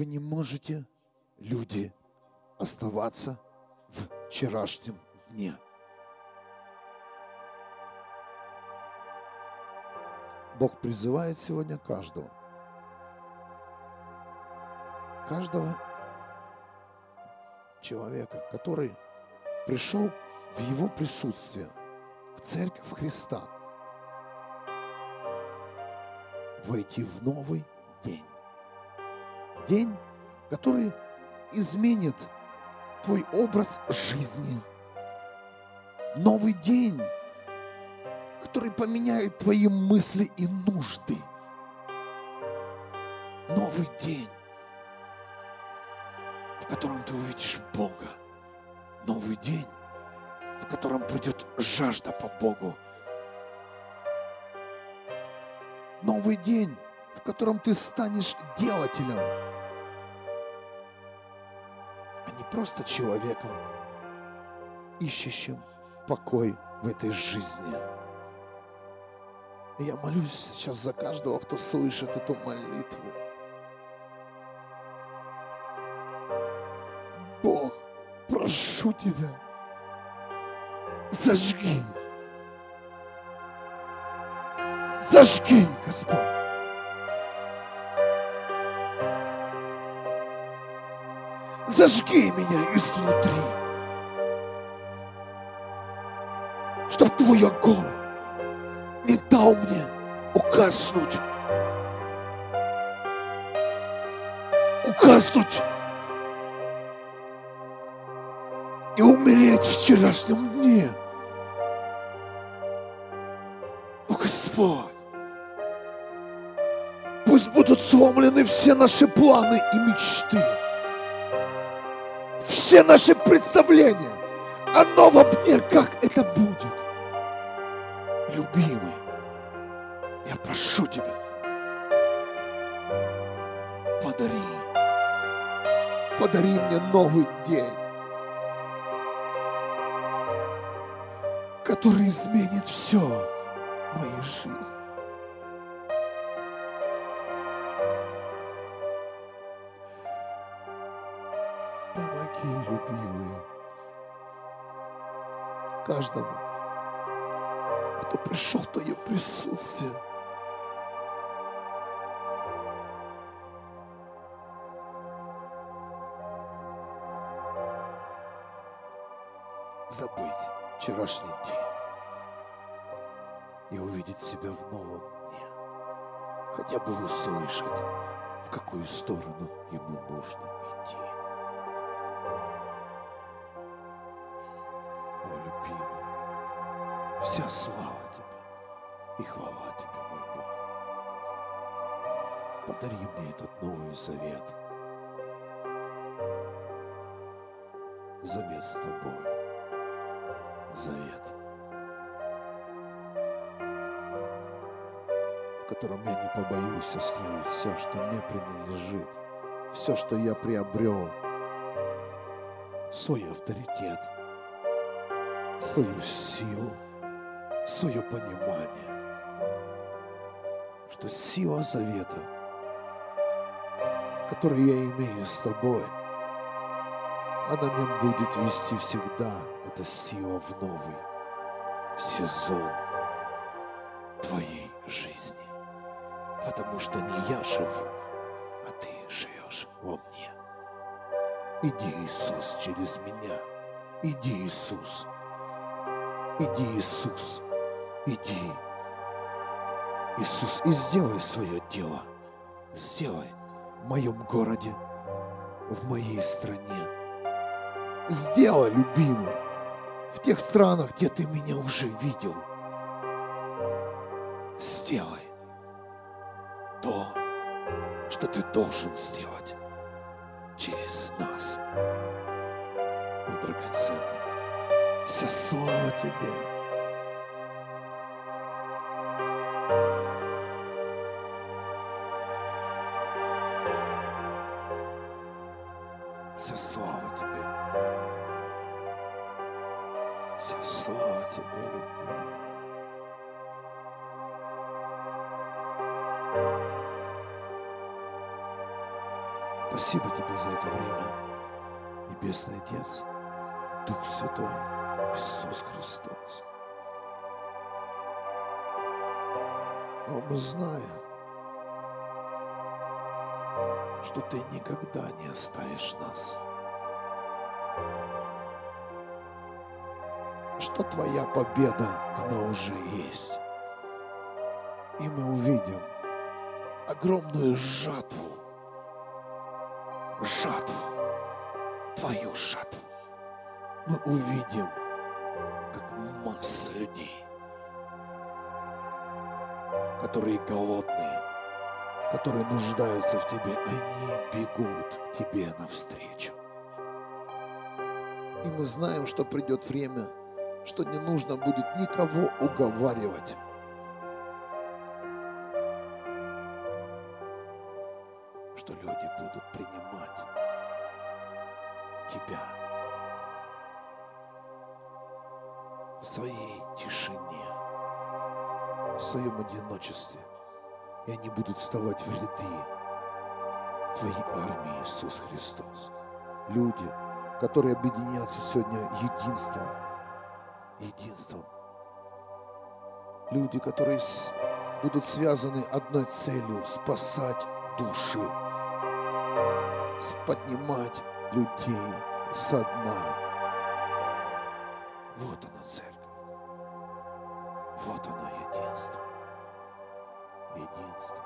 Вы не можете, люди, оставаться в вчерашнем дне. Бог призывает сегодня каждого. Каждого человека, который пришел в Его присутствие, в Церковь Христа, войти в новый день. День, который изменит твой образ жизни. Новый день, который поменяет твои мысли и нужды. Новый день, в котором ты увидишь Бога. Новый день, в котором придет жажда по Богу. Новый день, в котором ты станешь делателем, просто человеком, ищущим покой в этой жизни. Я молюсь сейчас за каждого, кто слышит эту молитву. Бог, прошу Тебя, зажги. Зажги, Господь. Зажги меня изнутри. Чтоб Твой огонь не дал мне угаснуть. Угаснуть и умереть в вчерашнем дне. О, Господь, пусть будут сломлены все наши планы и мечты, все наши представления о новом дне, как это будет. Любимый, я прошу Тебя, подари, подари мне новый день. который изменит все в моей жизни. Любимые, каждому, кто пришел в Твое присутствие. Забыть вчерашний день и увидеть себя в новом дне. Хотя бы услышать, в какую сторону ему нужно идти. Слава тебе и хвала тебе, мой Бог. Подари мне этот новый завет. Завет с тобой. Завет. в котором я не побоюсь оставить все, что мне принадлежит, все, что я приобрел, свой авторитет, свою силу, свое понимание, что сила завета, которую я имею с тобой, она меня будет вести всегда, эта сила в новый сезон твоей жизни потому что не я живу, а ты живешь во мне. Иди, Иисус, через меня. Иди, Иисус. Иди, Иисус. Иди. Иисус, и сделай свое дело. Сделай в моем городе, в моей стране. Сделай, любимый, в тех странах, где ты меня уже видел. Сделай то, что ты должен сделать через нас. О, драгоценный, вся слава тебе. Вся слава тебе. Вся слава тебе, любимый. Спасибо Тебе за это время, Небесный Отец, Дух Святой, Иисус Христос. Но мы знаем, что Ты никогда не оставишь нас. Что Твоя победа, она уже есть. И мы увидим огромную жатву, жатву, Твою жатву. Мы увидим, как масса людей, которые голодные, которые нуждаются в Тебе, они бегут к Тебе навстречу. И мы знаем, что придет время, что не нужно будет никого уговаривать. Что люди будут принимать Тебя в своей тишине, в своем одиночестве. И они будут вставать в ряды Твоей армии, Иисус Христос. Люди, которые объединятся сегодня единством, единством. Люди, которые будут связаны одной целью – спасать души, поднимать людей со дна. Вот она церковь. Вот оно единство. Единство.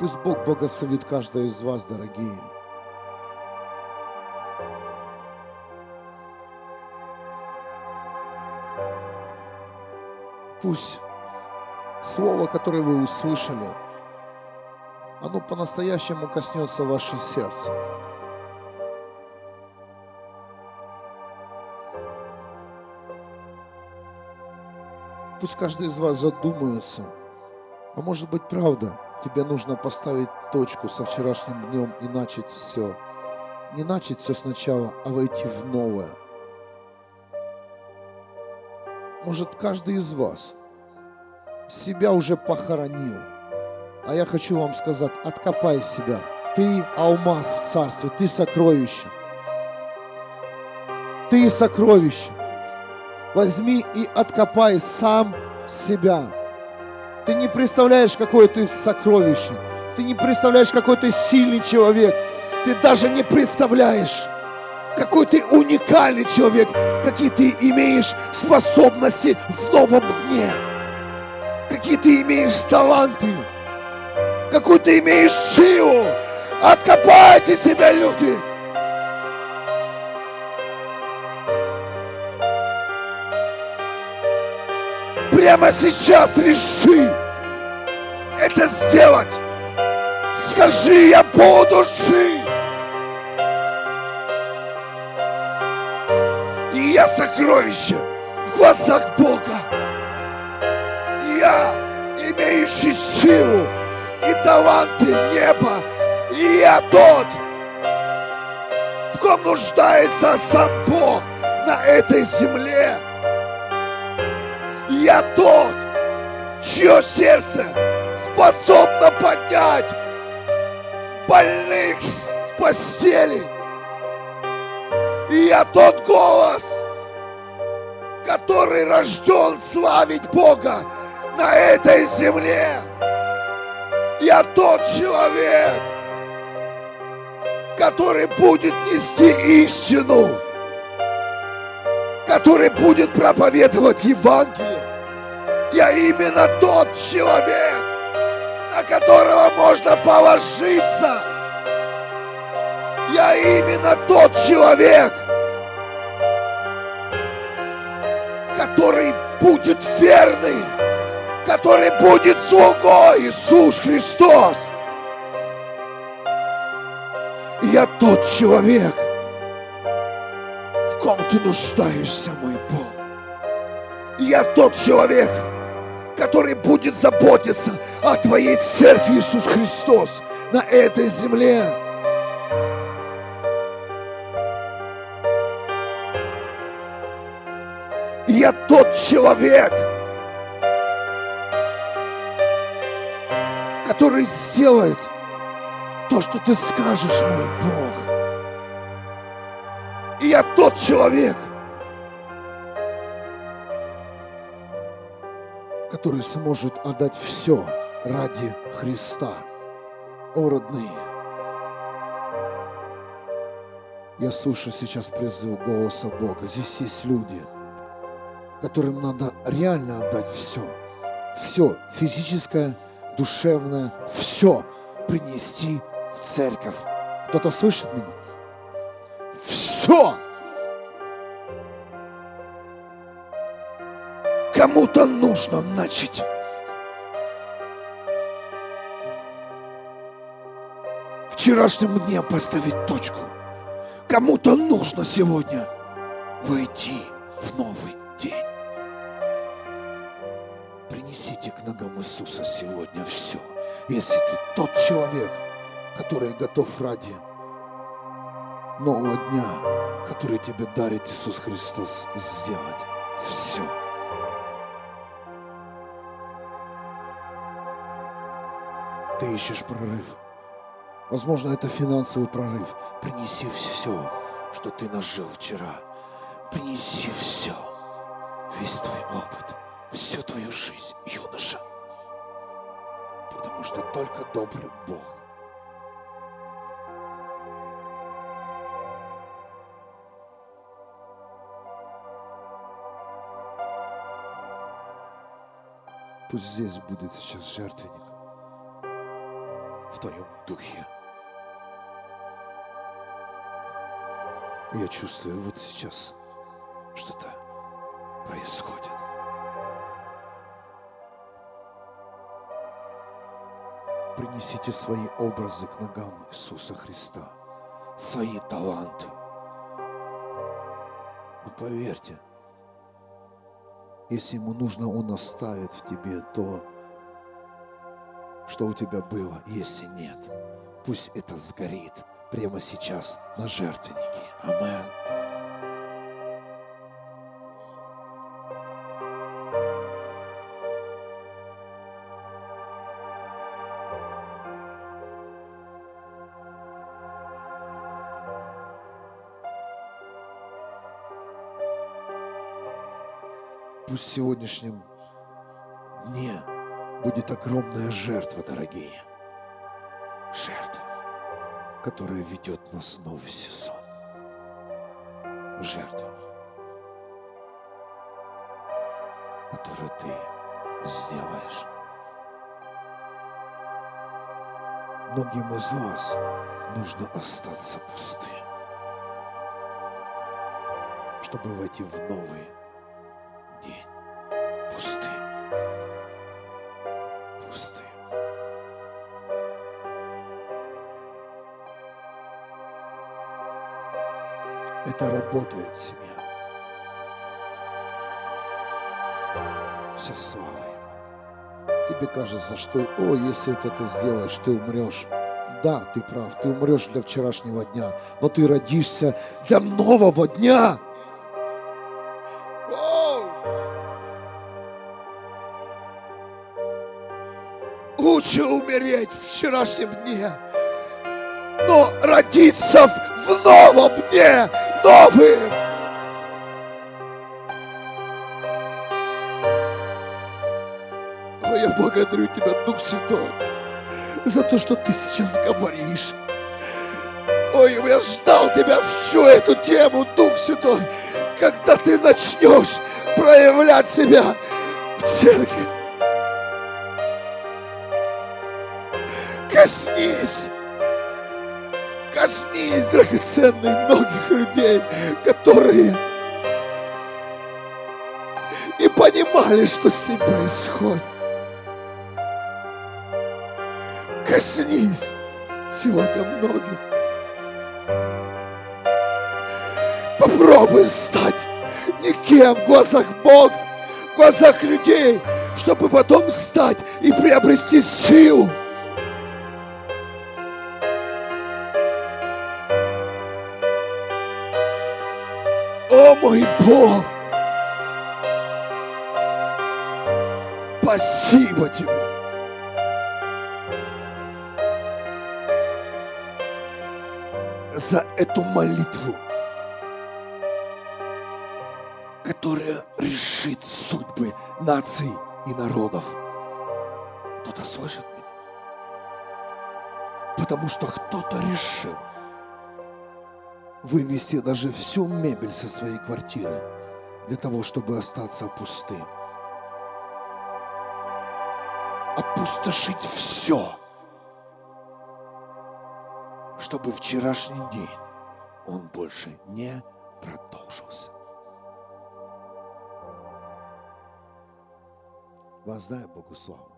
Пусть Бог благословит каждого из вас, дорогие. Пусть слово, которое вы услышали, оно по-настоящему коснется ваше сердце. Пусть каждый из вас задумается, а может быть правда, тебе нужно поставить точку со вчерашним днем и начать все. Не начать все сначала, а войти в новое. Может, каждый из вас себя уже похоронил. А я хочу вам сказать, откопай себя. Ты алмаз в царстве, ты сокровище. Ты сокровище. Возьми и откопай сам себя. Ты не представляешь, какое ты сокровище. Ты не представляешь, какой ты сильный человек. Ты даже не представляешь, какой ты уникальный человек, какие ты имеешь способности в новом дне, какие ты имеешь таланты, какую ты имеешь силу. Откопайте себя, люди. Прямо сейчас реши это сделать. Скажи, я буду жить. И я сокровище в глазах Бога. Я, имеющий силу и таланты неба, и я тот, в ком нуждается сам Бог на этой земле. Я тот, чье сердце способно поднять больных с постели. И я тот голос, который рожден славить Бога на этой земле. Я тот человек, который будет нести истину, который будет проповедовать Евангелие. Я именно тот человек, на которого можно положиться. Я именно тот человек, который будет верный, который будет слугой Иисус Христос. Я тот человек, в ком ты нуждаешься, мой Бог. Я тот человек, который будет заботиться о Твоей церкви, Иисус Христос, на этой земле. я тот человек, который сделает то, что ты скажешь, мой Бог. И я тот человек, который сможет отдать все ради Христа. О, родные, я слышу сейчас призыв голоса Бога. Здесь есть люди, которым надо реально отдать все. Все, физическое, душевное, все принести в церковь. Кто-то слышит меня? Все! Кому-то нужно начать. Вчерашнем дне поставить точку. Кому-то нужно сегодня войти в новый день. Принесите к ногам Иисуса сегодня все. Если ты тот человек, который готов ради нового дня, который тебе дарит Иисус Христос, сделать все. Ты ищешь прорыв. Возможно, это финансовый прорыв. Принеси все, что ты нажил вчера. Принеси все. Весь твой опыт, всю твою жизнь, юноша. Потому что только добрый Бог Пусть здесь будет сейчас жертвенник в твоем духе. Я чувствую вот сейчас что-то происходит. Принесите свои образы к ногам Иисуса Христа, свои таланты. Но поверьте, если ему нужно, он оставит в тебе то, что у тебя было, если нет. Пусть это сгорит прямо сейчас на жертвеннике. Амен. Пусть в сегодняшнем дне будет огромная жертва, дорогие. Жертва, которая ведет нас в новый сезон. Жертва, которую ты сделаешь. Многим из вас нужно остаться пустым, чтобы войти в новый день. Это работает, семья. Со славой. Тебе кажется, что, о, если это ты сделаешь, ты умрешь. Да, ты прав, ты умрешь для вчерашнего дня, но ты родишься для нового дня. Лучше умереть в вчерашнем дне, но родиться в новом дне, новым. О, я благодарю Тебя, Дух Святой, за то, что Ты сейчас говоришь. Ой, я ждал Тебя всю эту тему, Дух Святой, когда Ты начнешь проявлять себя в церкви. Коснись! Коснись, драгоценных многих людей, которые не понимали, что с ним происходит. Коснись сегодня многих. Попробуй стать никем в глазах Бога, в глазах людей, чтобы потом стать и приобрести силу. мой Бог. Спасибо тебе. за эту молитву, которая решит судьбы наций и народов. Кто-то слышит меня, потому что кто-то решил – вывести даже всю мебель со своей квартиры для того, чтобы остаться пустым. Опустошить все, чтобы вчерашний день он больше не продолжился. Воздай Богу славу.